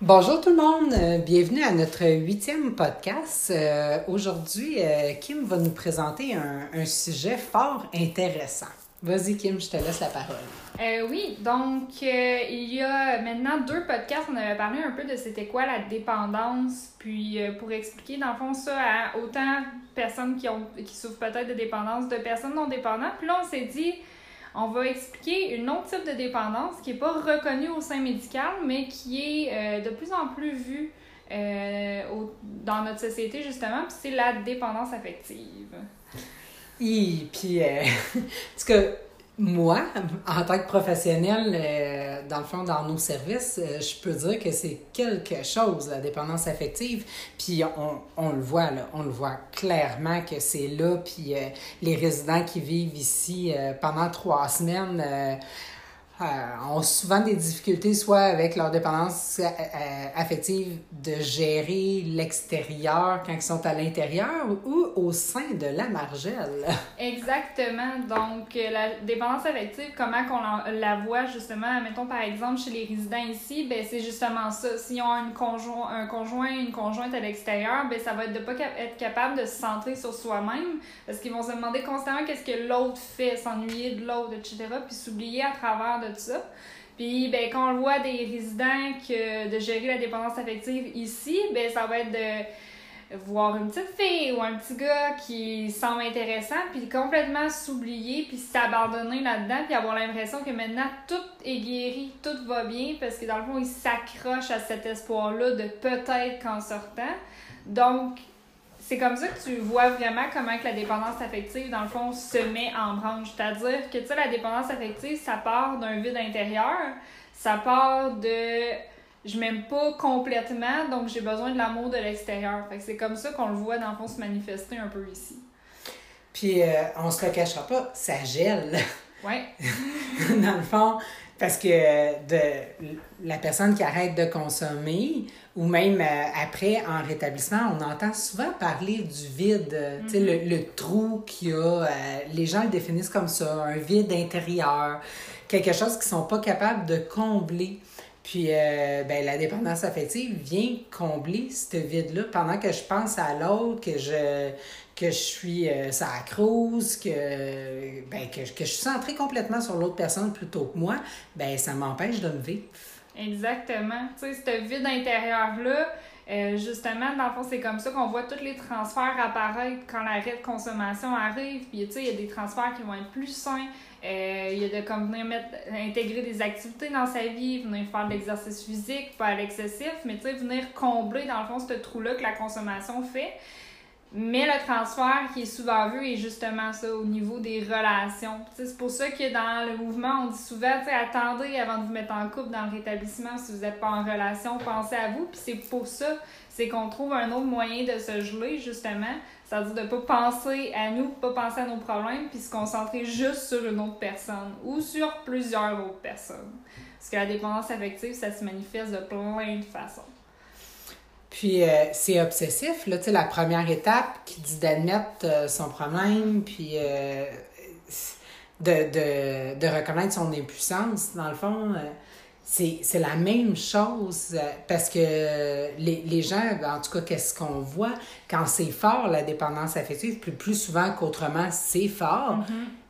Bonjour tout le monde, euh, bienvenue à notre huitième podcast. Euh, Aujourd'hui, euh, Kim va nous présenter un, sujet fort intéressant. Vas-y Kim, je te laisse la parole. Oui, donc il y a maintenant deux podcasts, on avait parlé un peu de c'était quoi la dépendance, puis pour expliquer dans le fond ça à autant de personnes qui, ont, qui souffrent peut-être de dépendance, de personnes non dépendantes. Puis là, on s'est dit, on va expliquer une autre type de dépendance qui n'est pas reconnue au sein médical, mais qui est euh, de plus en plus vue euh, au- dans notre société justement, c'est la dépendance affective. Puis, euh, moi, en tant que professionnel, euh, dans le fond, dans nos services, euh, je peux dire que c'est quelque chose, la dépendance affective. Puis on, on le voit, là, on le voit clairement que c'est là. Puis euh, les résidents qui vivent ici pendant trois semaines ont souvent des difficultés, soit avec leur dépendance euh, euh, affective, de gérer l'extérieur quand ils sont à l'intérieur ou au sein de la margelle. Exactement. Donc, euh, la dépendance affective, comment qu'on la, voit justement, mettons par exemple chez les résidents ici, ben c'est justement ça. S'ils ont une conjoint, un conjoint, une conjointe à l'extérieur, ben ça va être de pas être capable de se centrer sur soi-même parce qu'ils vont se demander constamment qu'est-ce que l'autre fait, s'ennuyer de l'autre, etc. Puis s'oublier à travers de tout ça. Puis, ben, quand on le voit des résidents que de gérer la dépendance affective ici, ben, ça va être de voir une petite fille ou un petit gars qui semble intéressant, puis complètement s'oublier, puis s'abandonner là-dedans, puis avoir l'impression que maintenant tout est guéri, tout va bien, parce que dans le fond, il s'accroche à cet espoir-là de peut-être qu'en sortant. Donc, c'est comme ça que tu vois vraiment comment que la dépendance affective, dans le fond, se met en branche. C'est-à-dire que, tu sais, la dépendance affective, ça part d'un vide intérieur, ça part de je m'aime pas complètement, donc j'ai besoin de l'amour de l'extérieur. Fait que c'est comme ça qu'on le voit, dans le fond, se manifester un peu ici. Puis euh, on se le cachera pas, ça gèle, Ouais. dans le fond, parce que de la personne qui arrête de consommer, ou même euh, après en rétablissement, on entend souvent parler du vide, euh, tu sais, le, le trou qu'il y a. euh, les gens le définissent comme ça, un vide intérieur, quelque chose qu'ils sont pas capables de combler. Puis, euh, ben, la dépendance affective vient combler ce vide-là pendant que je pense à l'autre, que je, que je suis euh, ça crouse, que, ben, que, que je suis centrée complètement sur l'autre personne plutôt que moi, ben, ça m'empêche de me vivre. Exactement. Tu sais, ce vide intérieur-là, euh, justement, dans le fond, c'est comme ça qu'on voit tous les transferts apparaître quand l'arrêt de consommation arrive. Puis, tu sais, il y a des transferts qui vont être plus sains. Euh, il y a de comme venir mettre, intégrer des activités dans sa vie, venir faire de l'exercice physique, pas à l'excessif, mais tu sais, venir combler, dans le fond, ce trou-là que la consommation fait. Mais le transfert qui est souvent vu est justement ça, au niveau des relations. C'est pour ça que dans le mouvement, on dit souvent, attendez avant de vous mettre en couple dans le rétablissement si vous n'êtes pas en relation, pensez à vous. Puis c'est pour ça, c'est qu'on trouve un autre moyen de se geler, justement. C'est-à-dire de ne pas penser à nous, pas penser à nos problèmes, puis se concentrer juste sur une autre personne ou sur plusieurs autres personnes. Parce que la dépendance affective, ça se manifeste de plein de façons. Puis euh, c'est obsessif, tu sais, la première étape qui dit d'admettre euh, son problème, puis euh, de, de, de reconnaître son impuissance, dans le fond, c'est c'est la même chose parce que les, les gens, en tout cas, qu'est-ce qu'on voit, quand c'est fort, la dépendance affective, plus, plus souvent qu'autrement, c'est fort,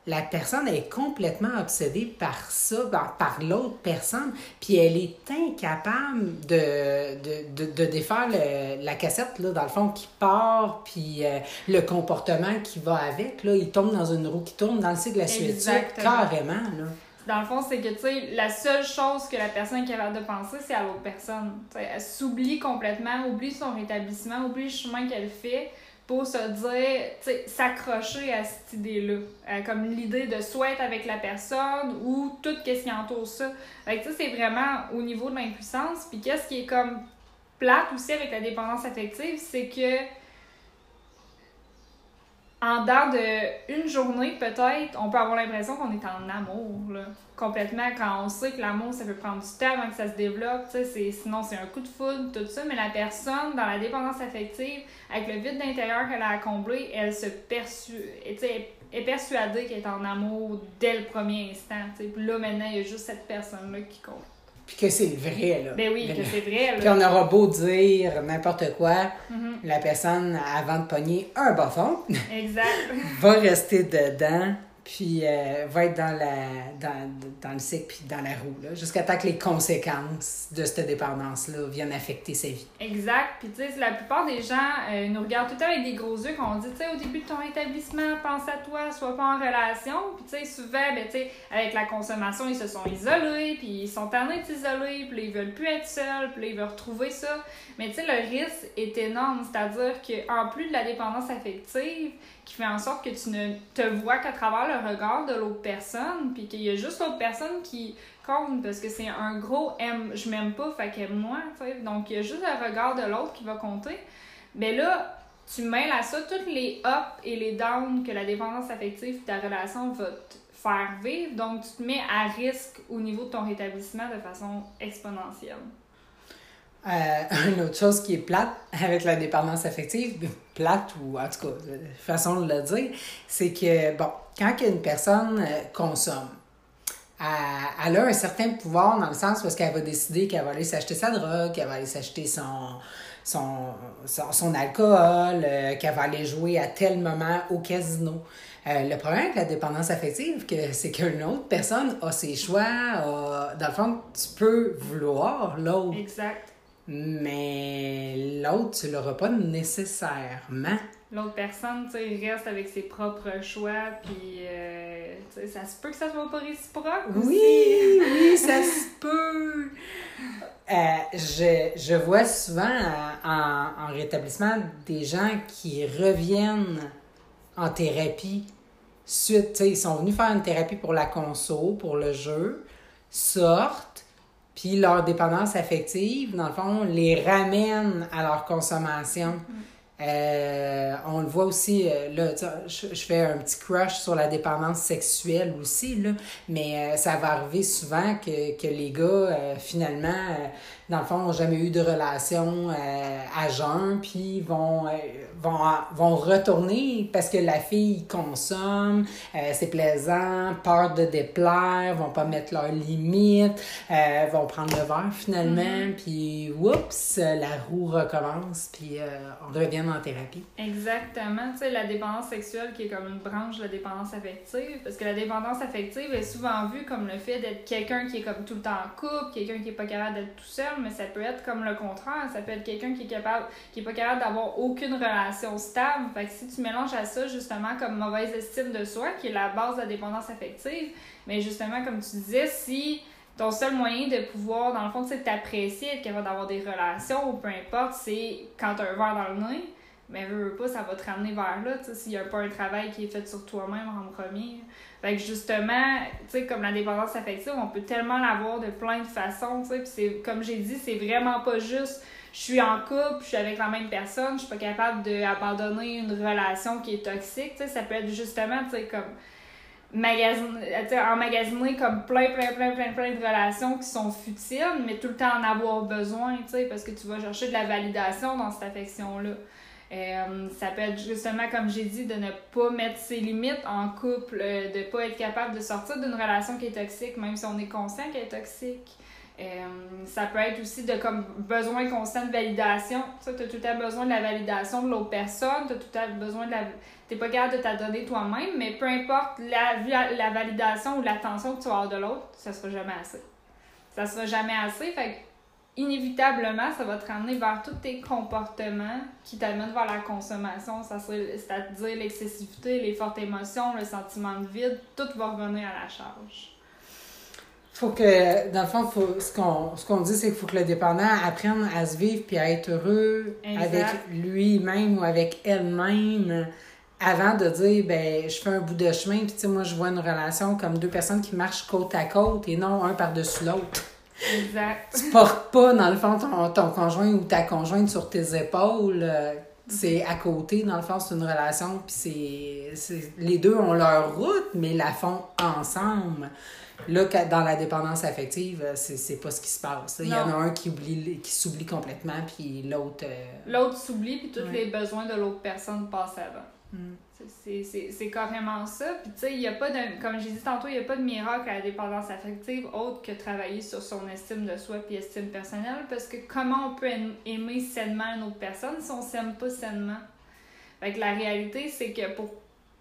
la personne est complètement obsédée par ça, par, par l'autre personne, puis elle est incapable de, de, de, de défaire le- la cassette, là, dans le fond, qui part, puis euh, le comportement qui va avec, là, il tombe dans une roue qui tourne, dans le cycle de la suite, carrément, là. Dans le fond, c'est que, tu sais, la seule chose que la personne est capable de penser, c'est à l'autre personne. Elle s'oublie complètement, oublie son rétablissement, oublie le chemin qu'elle fait pour se dire, tu sais, s'accrocher à cette idée-là. Euh, comme l'idée de être avec la personne ou tout ce qui entoure ça. Fait que, sais, c'est vraiment au niveau de l'impuissance. Puis qu'est-ce qui est comme plate aussi avec la dépendance affective, c'est que en dedans de une journée, peut-être, on peut avoir l'impression qu'on est en amour, là. Complètement, quand on sait que l'amour, ça peut prendre du temps avant que ça se développe, c'est- sinon c'est un coup de foudre, tout ça, mais la personne, dans la dépendance affective, avec le vide d'intérieur qu'elle a à elle se perçu... est persuadée qu'elle est en amour dès le premier instant, là, maintenant, il y a juste cette personne-là qui compte. Puis que c'est vrai, là. Ben oui, que c'est vrai, Puis on aura beau dire n'importe quoi, Mhm. la personne, avant de pogner un fond, Exact. va rester dedans, puis euh, va être dans, la, dans, dans le cycle, puis dans la roue, jusqu'à temps que les conséquences de cette dépendance-là viennent affecter sa vie. Exact. Puis, tu sais, la plupart des gens euh, nous regardent tout le temps avec des gros yeux quand on dit, tu sais, au début de ton établissement, pense à toi, sois pas en relation. Puis, tu sais, souvent, ben, tu sais, avec la consommation, ils se sont isolés, puis ils sont tannés de s'isoler, puis ils veulent plus être seuls, puis ils veulent retrouver ça. Mais, tu sais, le risque est énorme. C'est-à-dire qu'en plus de la dépendance affective, qui fait en sorte que tu ne te vois qu'à travers le regard de l'autre personne, puis qu'il y a juste l'autre personne qui compte, parce que c'est un gros aime, je m'aime pas, fait qu'aime-moi. Donc, il y a juste le regard de l'autre qui va compter. Mais là, tu mêles à ça toutes les ups et les downs que la dépendance affective de ta relation va te faire vivre. Donc, tu te mets à risque au niveau de ton rétablissement de façon exponentielle. Euh, une autre chose qui est plate avec la dépendance affective, plate ou en tout cas, euh, façon de le dire, c'est que, bon, quand une personne euh, consomme, elle, a un certain pouvoir dans le sens parce qu'elle va décider qu'elle va aller s'acheter sa drogue, qu'elle va aller s'acheter son, son, son, alcool, qu'elle va aller jouer à tel moment au casino. Le problème avec la dépendance affective, que, c'est qu'une autre personne a ses choix, dans le fond, tu peux vouloir l'autre. Exact. Mais l'autre, tu l'auras pas nécessairement. L'autre personne, tu sais, il reste avec ses propres choix, puis, euh, tu sais, ça se peut que ça soit pas réciproque aussi. Oui, oui, ça se peut. Euh, je, je vois souvent euh, en, en rétablissement des gens qui reviennent en thérapie suite, ils sont venus faire une thérapie pour la conso, pour le jeu, sortent, puis leur dépendance affective, dans le fond, les ramène à leur consommation. Euh, on le voit aussi, euh, là, je, je fais un petit crush sur la dépendance sexuelle aussi, là, mais euh, ça va arriver souvent que, que les gars, euh, finalement, dans le fond, n'ont jamais eu de relation euh, à jeun, puis vont, euh, vont, vont retourner parce que la fille consomme, euh, c'est plaisant, peur de déplaire, vont pas mettre leurs limites, euh, vont prendre le verre finalement, puis oups, la roue recommence, puis euh, on revient en thérapie. Exactement. Tu sais, la dépendance sexuelle qui est comme une branche de la dépendance affective. Parce que la dépendance affective est souvent vue comme le fait d'être quelqu'un qui est comme tout le temps en couple, quelqu'un qui est pas capable d'être tout seul, mais ça peut être comme le contraire. Ça peut être quelqu'un qui est capable, pas capable d'avoir aucune relation stable. Fait que si tu mélanges à ça, justement, comme mauvaise estime de soi, qui est la base de la dépendance affective, mais justement, comme tu disais, si ton seul moyen de pouvoir, dans le fond, c'est t'apprécier, être capable d'avoir des relations ou peu importe, c'est quand t'as un verre dans le nez, mais veux, veux pas, ça va te ramener vers là, tu sais, s'il y a pas un travail qui est fait sur toi-même en premier. Fait que justement, tu sais, comme la dépendance affective, on peut tellement l'avoir de plein de façons, tu sais, c'est, comme j'ai dit, c'est vraiment pas juste je suis en couple, je suis avec la même personne, je suis pas capable d'abandonner une relation qui est toxique, tu sais, ça peut être justement, tu sais, comme emmagasiner comme plein, plein, plein, plein, plein de relations qui sont futiles, mais tout le temps en avoir besoin, tu sais, parce que tu vas chercher de la validation dans cette affection-là. Euh, ça peut être justement, comme j'ai dit, de ne pas mettre ses limites en couple, euh, de pas être capable de sortir d'une relation qui est toxique, même si on est conscient qu'elle est toxique. Euh, ça peut être aussi de comme besoin constant de validation. Tu as tout le temps besoin de la validation de l'autre personne, tu as tout le temps besoin de la. T'es pas capable de t'adonner toi-même, mais peu importe la, la, validation ou l'attention que tu vas de l'autre, ça sera jamais assez. Ça sera jamais assez. Fait inévitablement, ça va te ramener vers tous tes comportements qui t'amènent vers la consommation. C'est-à-dire l'excessivité, les fortes émotions, le sentiment de vide, tout va revenir à la charge. Faut que, dans le fond, faut, ce qu'on ce qu'on dit, c'est qu'il faut que le dépendant apprenne à se vivre puis à être heureux Exact. avec lui-même ou avec elle-même avant de dire, ben, je fais un bout de chemin, puis tu sais, moi, je vois une relation comme deux personnes qui marchent côte à côte et non un par-dessus l'autre. Exact. Tu portes pas, dans le fond, ton, ton conjoint ou ta conjointe sur tes épaules. euh, C'est à côté, dans le fond, c'est une relation, puis c'est-. Les deux ont leur route, mais la font ensemble. Là, dans la dépendance affective, euh, c'est pas ce qui se passe. Il y en a un qui oublie qui s'oublie complètement, puis l'autre. euh, L'autre s'oublie, puis tous Ouais. les besoins de l'autre personne passent avant. Mm. C'est carrément ça. Puis, tu sais, il n'y a pas de. Comme j'ai dit tantôt, il n'y a pas de miracle à la dépendance affective autre que travailler sur son estime de soi puis estime personnelle. Parce que comment on peut aimer sainement une autre personne si on s'aime pas sainement? Fait que la réalité, c'est que pour.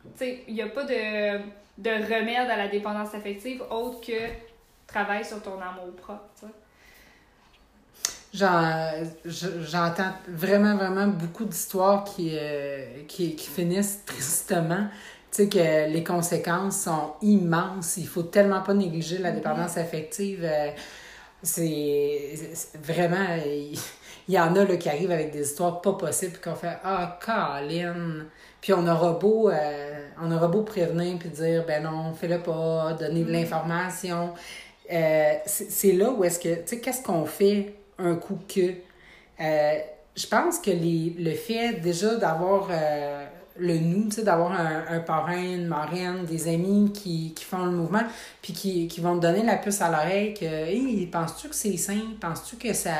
Tu sais, il n'y a pas de, de remède à la dépendance affective autre que travailler sur ton amour propre. J'entends vraiment, vraiment beaucoup d'histoires qui, euh, qui, qui, finissent tristement. Tu sais que les conséquences sont immenses. Il faut tellement pas négliger la dépendance affective. Euh, c'est vraiment. Il y en a là, qui arrivent avec des histoires pas possibles, qu'on fait Ah, Colin! Puis on aura beau, euh, on aura beau prévenir puis dire Ben non, fais-le pas, donner de mm. l'information. c'est là où est-ce que. Tu sais, qu'est-ce qu'on fait un coup que. Euh, je pense que les, le fait déjà d'avoir euh, le nous, d'avoir un, un, parrain, une marraine, des amis qui, qui font le mouvement, puis qui, qui, vont te donner la puce à l'oreille que hey, penses-tu que c'est sain? Penses-tu que ça,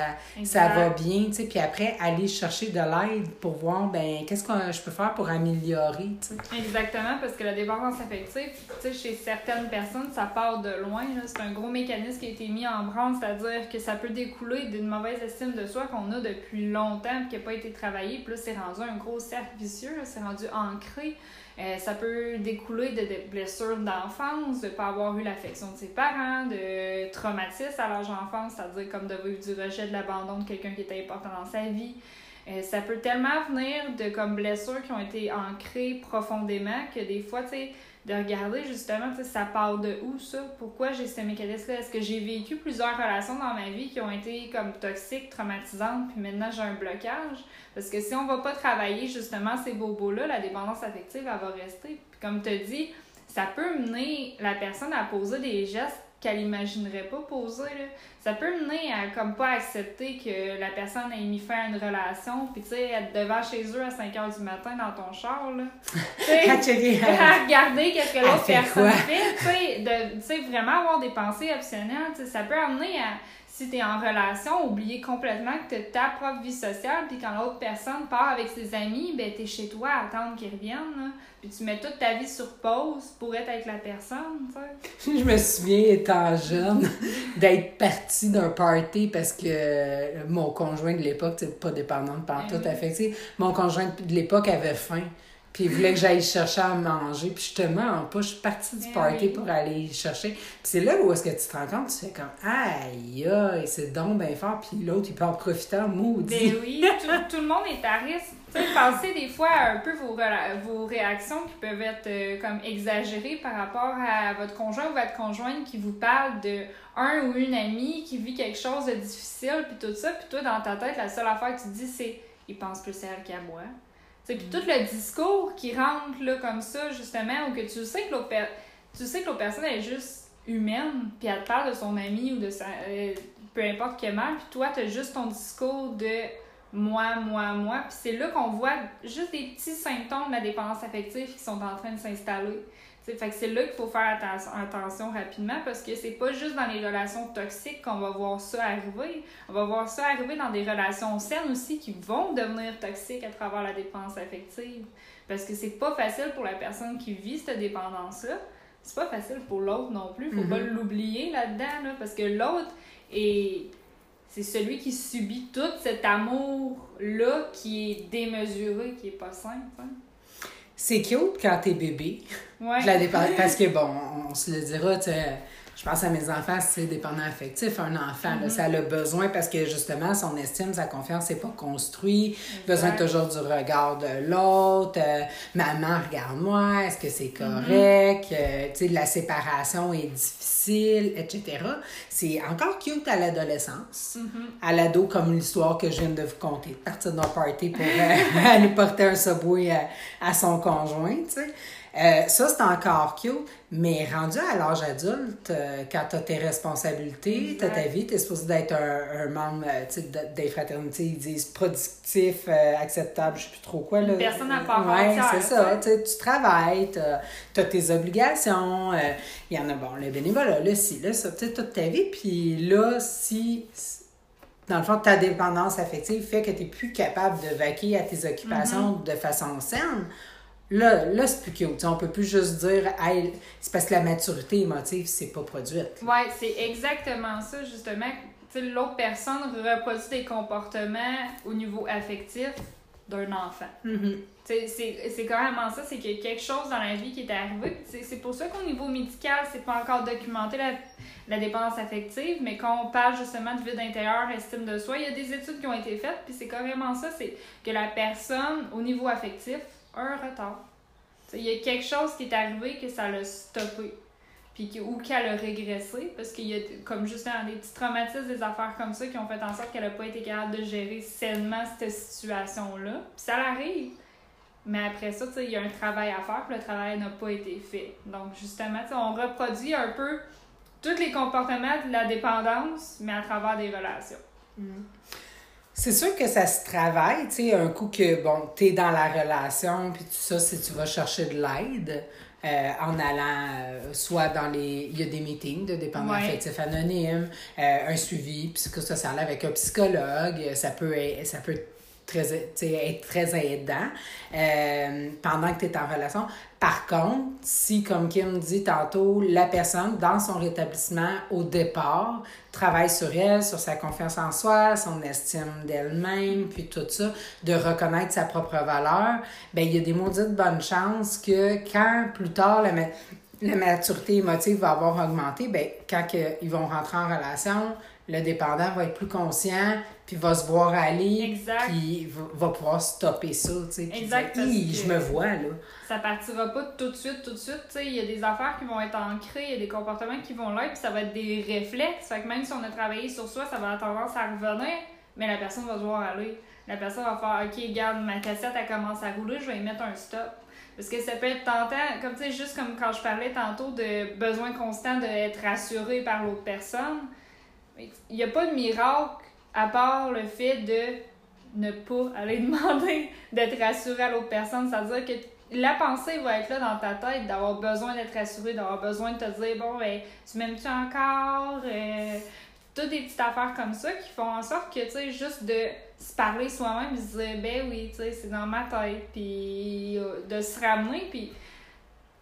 ça va bien? Puis après, aller chercher de l'aide pour voir ben qu'est-ce que je peux faire pour améliorer. sais. Exactement, parce que la dépendance affective, chez certaines personnes, ça part de loin. C'est un gros mécanisme qui a été mis en branle, c'est-à-dire que ça peut découler d'une mauvaise estime de soi qu'on a depuis longtemps et qui n'a pas été travaillé. Puis là, c'est rendu un gros cercle vicieux, c'est rendu ancré. Euh, ça peut découler de, blessures d'enfance, de ne pas avoir eu l'affection de ses parents, de traumatismes à l'âge d'enfance, c'est-à-dire comme de vivre du rejet, de l'abandon de quelqu'un qui était important dans sa vie. Euh, ça peut tellement venir de comme blessures qui ont été ancrées profondément que des fois, tu sais, de regarder justement, ça part de où ça? Pourquoi j'ai ce mécanisme-là? Est-ce que j'ai vécu plusieurs relations dans ma vie qui ont été comme toxiques, traumatisantes, puis maintenant j'ai un blocage? Parce que si on va pas travailler justement ces bobos-là, la dépendance affective, elle va rester. Puis comme tu dit, ça peut mener la personne à poser des gestes qu'elle imaginerait pas poser. Ça peut mener à comme pas accepter que la personne ait mis fin à une relation, puis tu sais, être devant chez eux à 5 h du matin dans ton char, là. à regarder qu'est-ce que l'autre personne fait, tu sais, vraiment avoir des pensées optionnelles, ça peut amener à si tu es en relation, oublier complètement que tu ta propre vie sociale, puis quand l'autre personne part avec ses amis, ben tu es chez toi à attendre qu'ils reviennent. Puis tu mets toute ta vie sur pause pour être avec la personne. Je me souviens, étant jeune, d'être partie d'un party parce que mon conjoint de l'époque, tu pas dépendante par tout, affecté. Mon conjoint de l'époque avait faim. Puis il voulait que j'aille chercher à manger. Puis je te mens pas, je suis partie du eh party pour aller chercher. Puis c'est là où est-ce que tu te rends compte, tu fais comme aïe, aïe, c'est donc bien fort. Puis l'autre, il peut en profiter en maudit. Ben oui, tout, le monde est à risque. Tu sais, pensez des fois un peu vos, vos réactions qui peuvent être euh, comme exagérées par rapport à votre conjoint ou votre conjointe qui vous parle de un ou une amie qui vit quelque chose de difficile, puis tout ça. Puis toi, dans ta tête, la seule affaire que tu dis, c'est il pense plus à elle qu'à moi. Puis tout le discours qui rentre là, comme ça, justement, ou que tu sais que l'autre tu sais que l'autre personne est juste humaine, puis elle parle de son ami ou de sa. Euh, peu importe comment, puis toi, tu as juste ton discours de moi, moi, moi. Puis c'est là qu'on voit juste des petits symptômes de la dépendance affective qui sont en train de s'installer fait que c'est là qu'il faut faire attention rapidement parce que c'est pas juste dans les relations toxiques qu'on va voir ça arriver. On va voir ça arriver dans des relations saines aussi qui vont devenir toxiques à travers la dépendance affective. Parce que c'est pas facile pour la personne qui vit cette dépendance-là. C'est pas facile pour l'autre non plus. Faut pas mm-hmm. l'oublier là-dedans, là, parce que l'autre est c'est celui qui subit tout cet amour-là qui est démesuré, qui est pas simple. C'est cute quand t'es bébé. Ouais. parce que, bon, on, se le dira, tu je pense à mes enfants, c'est dépendant affectif. Un enfant, là, ça a le besoin parce que justement, son estime, sa confiance n'est pas construit. Besoin toujours du regard de l'autre. Euh, maman, regarde-moi, est-ce que c'est mm-hmm. correct? Euh, tu sais, la séparation est difficile, etc. C'est encore cute à l'adolescence. Mm-hmm. À l'ado, comme l'histoire que je viens de vous conter. Partir d'un party pour euh, aller porter un subway à, à son conjoint, tu sais. Euh, ça, c'est encore cute, mais rendu à l'âge adulte, euh, quand tu as tes responsabilités, tu as ta vie, tu es supposé d'être un, un, membre euh, des fraternités, ils disent productif, acceptable, je sais plus trop quoi. Là. Une personne à part ouais, c'est ça. Tu travailles, tu as, tes obligations. Il y en a, bon, le bénévolat, là, si, là, ça, toute ta vie. Puis là, si dans le fond, ta dépendance affective fait que tu n'es plus capable de vaquer à tes occupations mm-hmm. de façon saine, Là, là c'est plus cute. On peut plus juste dire, hey, c'est parce que la maturité émotive, c'est pas produite. Oui, c'est exactement ça, justement. L'autre personne reproduit des comportements au niveau affectif d'un enfant. Mm-hmm. C'est carrément ça, c'est qu'il y a quelque chose dans la vie qui est arrivé. C'est pour ça qu'au niveau médical, c'est pas encore documenté la, la, dépendance affective, mais quand on parle justement de vide intérieur, estime de soi, il y a des études qui ont été faites, puis c'est carrément ça, c'est que la personne, au niveau affectif, un retard. Il y a quelque chose qui est arrivé que ça l'a stoppé puis ou qu'elle a régressé, parce qu'il y a, comme justement, des petits traumatismes, des affaires comme ça qui ont fait en sorte qu'elle n'a pas été capable de gérer sainement cette situation-là. Puis ça l'arrive. Mais après ça, il y a un travail à faire, puis le travail n'a pas été fait. Donc, justement, on reproduit un peu tous les comportements de la dépendance, mais à travers des relations. Mm. C'est sûr que ça se travaille, tu sais, un coup que, bon, t'es dans la relation, puis tout ça, si tu vas chercher de l'aide, euh, en allant euh, soit dans les. Il y a des meetings de dépendants affectifs anonymes, euh, un suivi psychosocial avec un psychologue, ça peut, ça peut très, être très aidant euh, pendant que tu es en relation. Par contre, si, comme Kim dit tantôt, la personne, dans son rétablissement au départ, travaille sur elle, sur sa confiance en soi, son estime d'elle-même, puis tout ça, de reconnaître sa propre valeur, ben il y a des maudites bonnes chances que quand plus tard la, maturité émotive va avoir augmenté, ben quand ils vont rentrer en relation, le dépendant va être plus conscient, puis va se voir aller, exact. puis va, pouvoir stopper ça, tu sais. Exact. je me vois, là. Ça partira pas tout de suite, tout de suite, tu sais. Il y a des affaires qui vont être ancrées, il y a des comportements qui vont l'être, puis ça va être des réflexes. Fait que même si on a travaillé sur soi, ça va avoir tendance à revenir, mais la personne va se voir aller. La personne va faire, OK, regarde, ma cassette, elle commence à rouler, je vais y mettre un stop. Parce que ça peut être tentant, comme tu sais, juste comme quand je parlais tantôt de besoin constant d'être rassuré par l'autre personne il n'y a pas de miracle à part le fait de ne pas aller demander d'être rassuré à l'autre personne. C'est-à-dire que la pensée va être là dans ta tête, d'avoir besoin d'être rassuré, d'avoir besoin de te dire bon, ben, tu m'aimes-tu encore? Euh, toutes des petites affaires comme ça qui font en sorte que, tu sais, juste de se parler soi-même, se dire ben oui, tu sais, c'est dans ma tête, puis euh, de se ramener, puis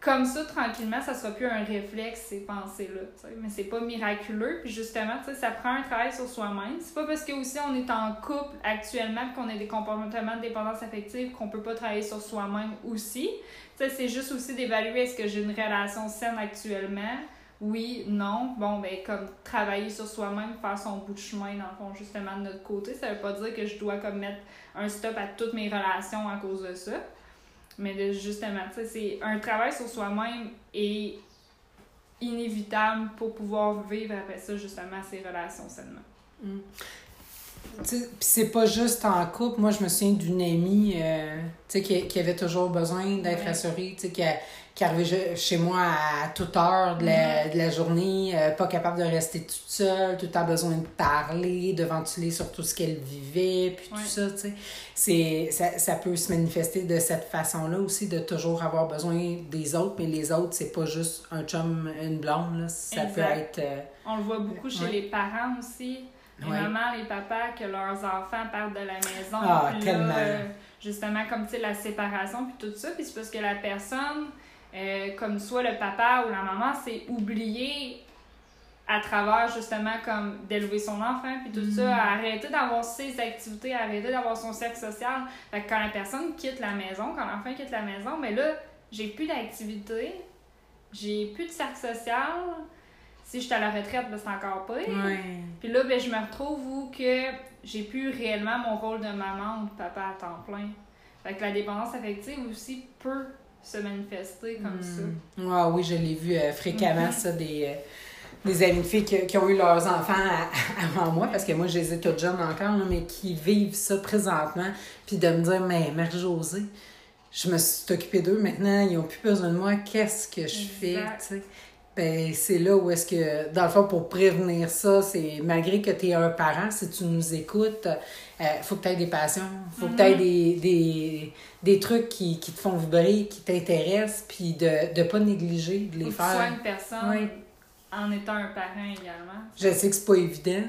comme ça, tranquillement, ça sera plus un réflexe, ces pensées-là. Mais c'est pas miraculeux. Puis justement, ça prend un travail sur soi-même. C'est pas parce que aussi on est en couple actuellement qu'on a des comportements de dépendance affective qu'on peut pas travailler sur soi-même aussi. C'est juste aussi d'évaluer est-ce que j'ai une relation saine actuellement? Oui, non. Bon, ben, comme travailler sur soi-même, faire son bout de chemin, dans le fond, justement, de notre côté. Ça veut pas dire que je dois comme mettre un stop à toutes mes relations à cause de ça. Mais justement, c'est un travail sur soi-même est inévitable pour pouvoir vivre après ça, justement, ces relations sainement. Mm. Puis c'est pas juste en couple. Moi, je me souviens d'une amie euh, qui, qui avait toujours besoin d'être rassurée, qui, qui arrivait chez moi à toute heure de la, mm-hmm. de la journée, euh, pas capable de rester toute seule, tout le temps besoin de parler, de ventiler sur tout ce qu'elle vivait, puis tout ça, tu sais. Ça, ça peut se manifester de cette façon-là aussi, de toujours avoir besoin des autres, mais les autres, c'est pas juste un chum, une blonde, là. Ça peut être... Euh, On le voit beaucoup chez les parents aussi. Les mamans, les papas, que leurs enfants partent de la maison. Ah, tellement. Euh, justement, comme, tu sais, la séparation, puis tout ça. Puis c'est parce que la personne euh, comme soit le papa ou la maman, c'est oublier à travers justement comme d'élever son enfant puis tout ça, mm. arrêter d'avoir ses activités, arrêter d'avoir son cercle social. Fait que quand la personne quitte la maison, quand l'enfant quitte la maison, mais là, j'ai plus d'activité, j'ai plus de cercle social. Si je suis à la retraite, ben c'est encore pas. Puis là, ben, je me retrouve où que j'ai plus réellement mon rôle de maman ou de papa à temps plein. Fait que la dépendance affective aussi peut se manifester comme ça. Hmm. Ah oui, je l'ai vu euh, fréquemment, mm-hmm. ça, des, euh, des amis de filles qui, ont eu leurs enfants avant moi, parce que moi, je les ai toutes jeunes encore, mais qui vivent ça présentement, puis de me dire, mais Mère-Josée, je me suis occupée d'eux, maintenant, ils n'ont plus besoin de moi, qu'est-ce que je fais? Ben, c'est là où est-ce que, dans le fond, pour prévenir ça, c'est malgré que tu es un parent, si tu nous écoutes, il euh, faut que tu aies des passions, faut que tu aies mm-hmm. des, des, trucs qui, te font vibrer, qui t'intéressent, puis de ne pas négliger de les faire. Soit une personne en étant un parent également. Je sais que c'est pas évident.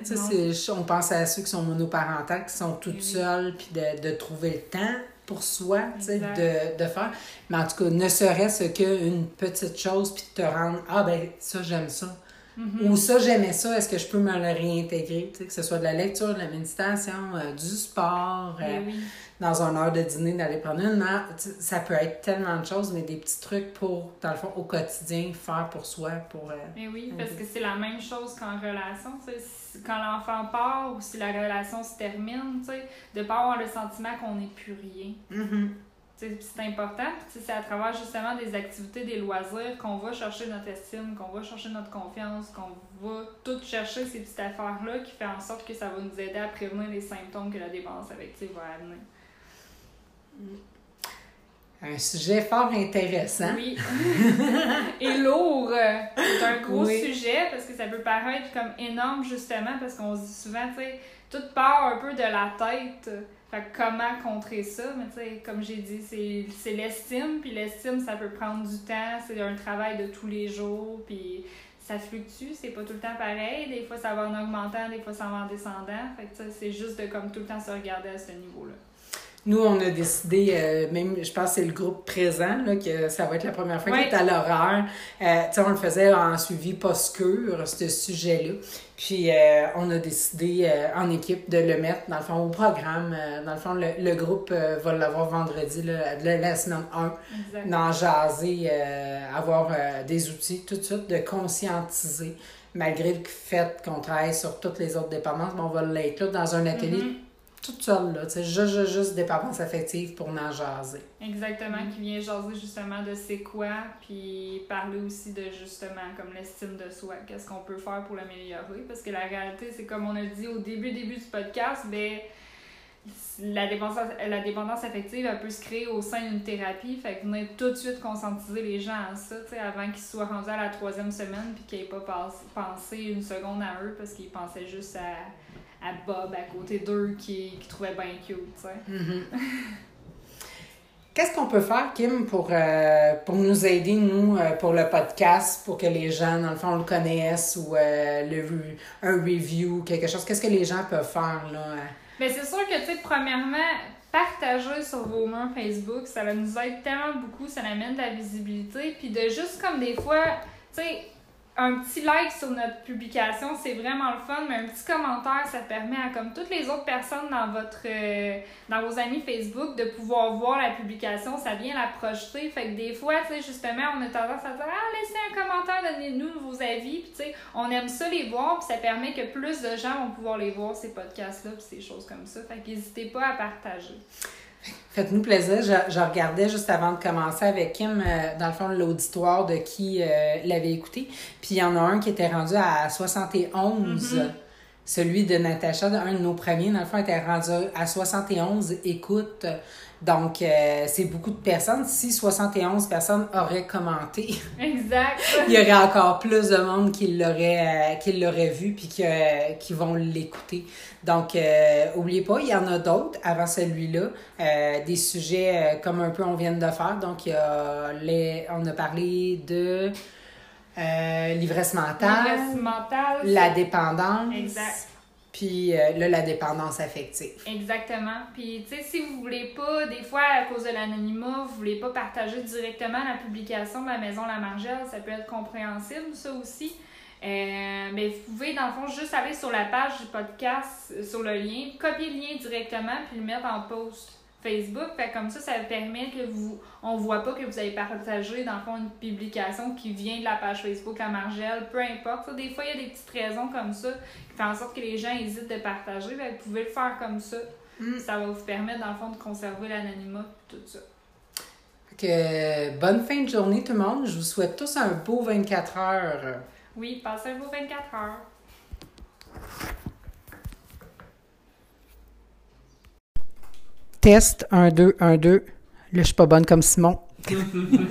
On pense à ceux qui sont monoparentaux, qui sont toutes seules, puis de, de trouver le temps pour soi, tu sais, de, de faire. Mais en tout cas, ne serait-ce qu'une petite chose, puis te rendre, ah ben ça, j'aime ça. Mhm. Ou ça, j'aimais ça, est-ce que je peux me le réintégrer? Tu sais, que ce soit de la lecture, de la méditation, euh, du sport, euh, Eh oui. dans un heure de dîner, d'aller prendre une sais, Ça peut être tellement de choses, mais des petits trucs pour, dans le fond, au quotidien, faire pour soi, pour... euh, Mais oui, parce que c'est la même chose qu'en relation. tu sais. Si- Quand l'enfant part ou si la relation se termine, tu sais, de pas avoir le sentiment qu'on n'est plus rien. mhm. Puis C'est important, c'est à travers justement des activités, des loisirs qu'on va chercher notre estime, qu'on va chercher notre confiance, qu'on va tout chercher ces petites affaires-là qui fait en sorte que ça va nous aider à prévenir les symptômes que la dépendance affective va amener. Un sujet fort intéressant. Oui. Et lourd. euh, C'est un gros Oui. sujet parce que ça peut paraître comme énorme justement parce qu'on se dit souvent, tu sais, tout part un peu de la tête. Fait que comment contrer ça? Mais tu sais, comme j'ai dit, c'est l'estime. Puis l'estime, ça peut prendre du temps. C'est un travail de tous les jours. Puis ça fluctue. C'est pas tout le temps pareil. Des fois, ça va en augmentant. Des fois, ça va en descendant. Fait que tu sais, c'est juste de comme tout le temps se regarder à ce niveau-là. Nous, on a décidé, euh, même, je pense que c'est le groupe présent, là, que ça va être la première fois qu'il est à l'horaire. Euh, tu sais, on le faisait en suivi post-cure, ce sujet-là. Puis, euh, on a décidé en équipe de le mettre, dans le fond, au programme. Dans le fond, le, le groupe va l'avoir vendredi, là, la semaine 1. Exact. d'en jaser, avoir des outils tout de suite de conscientiser. Malgré le fait qu'on travaille sur toutes les autres dépendances, mais on va l'être là dans un atelier Mhm. Toute seule, là, tu sais, juste, juste, juste dépendance affective pour en jaser. Exactement, qui vient jaser justement de c'est quoi, puis parler aussi de justement comme l'estime de soi, qu'est-ce qu'on peut faire pour l'améliorer, parce que la réalité, c'est comme on a dit au début début du podcast, ben la dépendance, la dépendance affective, elle peut se créer au sein d'une thérapie, fait que venir tout de suite conscientiser les gens à ça, tu sais, avant qu'ils soient rendus à la troisième semaine, puis qu'ils n'aient pas- pensé une seconde à eux, parce qu'ils pensaient juste à, à Bob à côté d'eux qui, qui trouvaient bien cute, tu sais. Mhm. Qu'est-ce qu'on peut faire, Kim, pour, euh, pour nous aider, nous, euh, pour le podcast, pour que les gens, dans le fond, le connaissent ou euh, le, un review, quelque chose? Qu'est-ce que les gens peuvent faire, là? c'est sûr que, tu sais, premièrement, partager sur vos murs Facebook, ça va nous aide tellement beaucoup, ça amène de la visibilité. Puis de juste comme des fois, tu sais, un petit like sur notre publication, c'est vraiment le fun, mais un petit commentaire, ça permet à comme toutes les autres personnes dans votre euh, dans vos amis Facebook de pouvoir voir la publication, ça vient la projeter. Fait que des fois, tu sais, justement, on a tendance à dire Ah, laissez un commentaire, donnez-nous vos avis. Puis tu sais, on aime ça les voir, puis ça permet que plus de gens vont pouvoir les voir, ces podcasts-là, puis ces choses comme ça. Fait qu'hésitez pas à partager. Faites-nous plaisir. Je, je regardais juste avant de commencer avec Kim, euh, dans le fond, l'auditoire de qui euh, l'avait écouté. Puis il y en a un qui était rendu à 71. Mhm. Celui de Natacha, un de nos premiers, dans le fond, était rendu à 71 écoutes. Donc, euh, c'est beaucoup de personnes. Si 71 personnes auraient commenté, Exact. il y aurait encore plus de monde qui l'aurait euh, qui l'aurait vu puis qui, euh, qui vont l'écouter. Donc, euh, oubliez pas, il y en a d'autres avant celui-là. Euh, des sujets euh, comme un peu on vient de faire. Donc, il y a les, on a parlé de euh, l'ivresse mentale, mentale. la dépendance. Exact. Puis euh, là, la dépendance affective. Exactement. Puis, tu sais, si vous voulez pas, des fois, à cause de l'anonymat, vous voulez pas partager directement la publication de la Maison La Margelle, ça peut être compréhensible, ça aussi. Euh, mais vous pouvez, dans le fond, juste aller sur la page du podcast, sur le lien, copier le lien directement, puis le mettre en post Facebook. Fait comme ça, ça permet que vous, on voit pas que vous avez partagé, dans le fond, une publication qui vient de la page Facebook La Margelle, peu importe. Ça, des fois, il y a des petites raisons comme ça qui font en sorte que les gens hésitent de partager. Vous pouvez le faire comme ça. Mm. Ça va vous permettre, dans le fond, de conserver l'anonymat tout ça. Que, bonne fin de journée tout le monde. Je vous souhaite tous un beau 24 heures. Oui, passez un beau 24 heures. Test 1, 2, 1, 2. Là, je suis pas bonne comme Simon.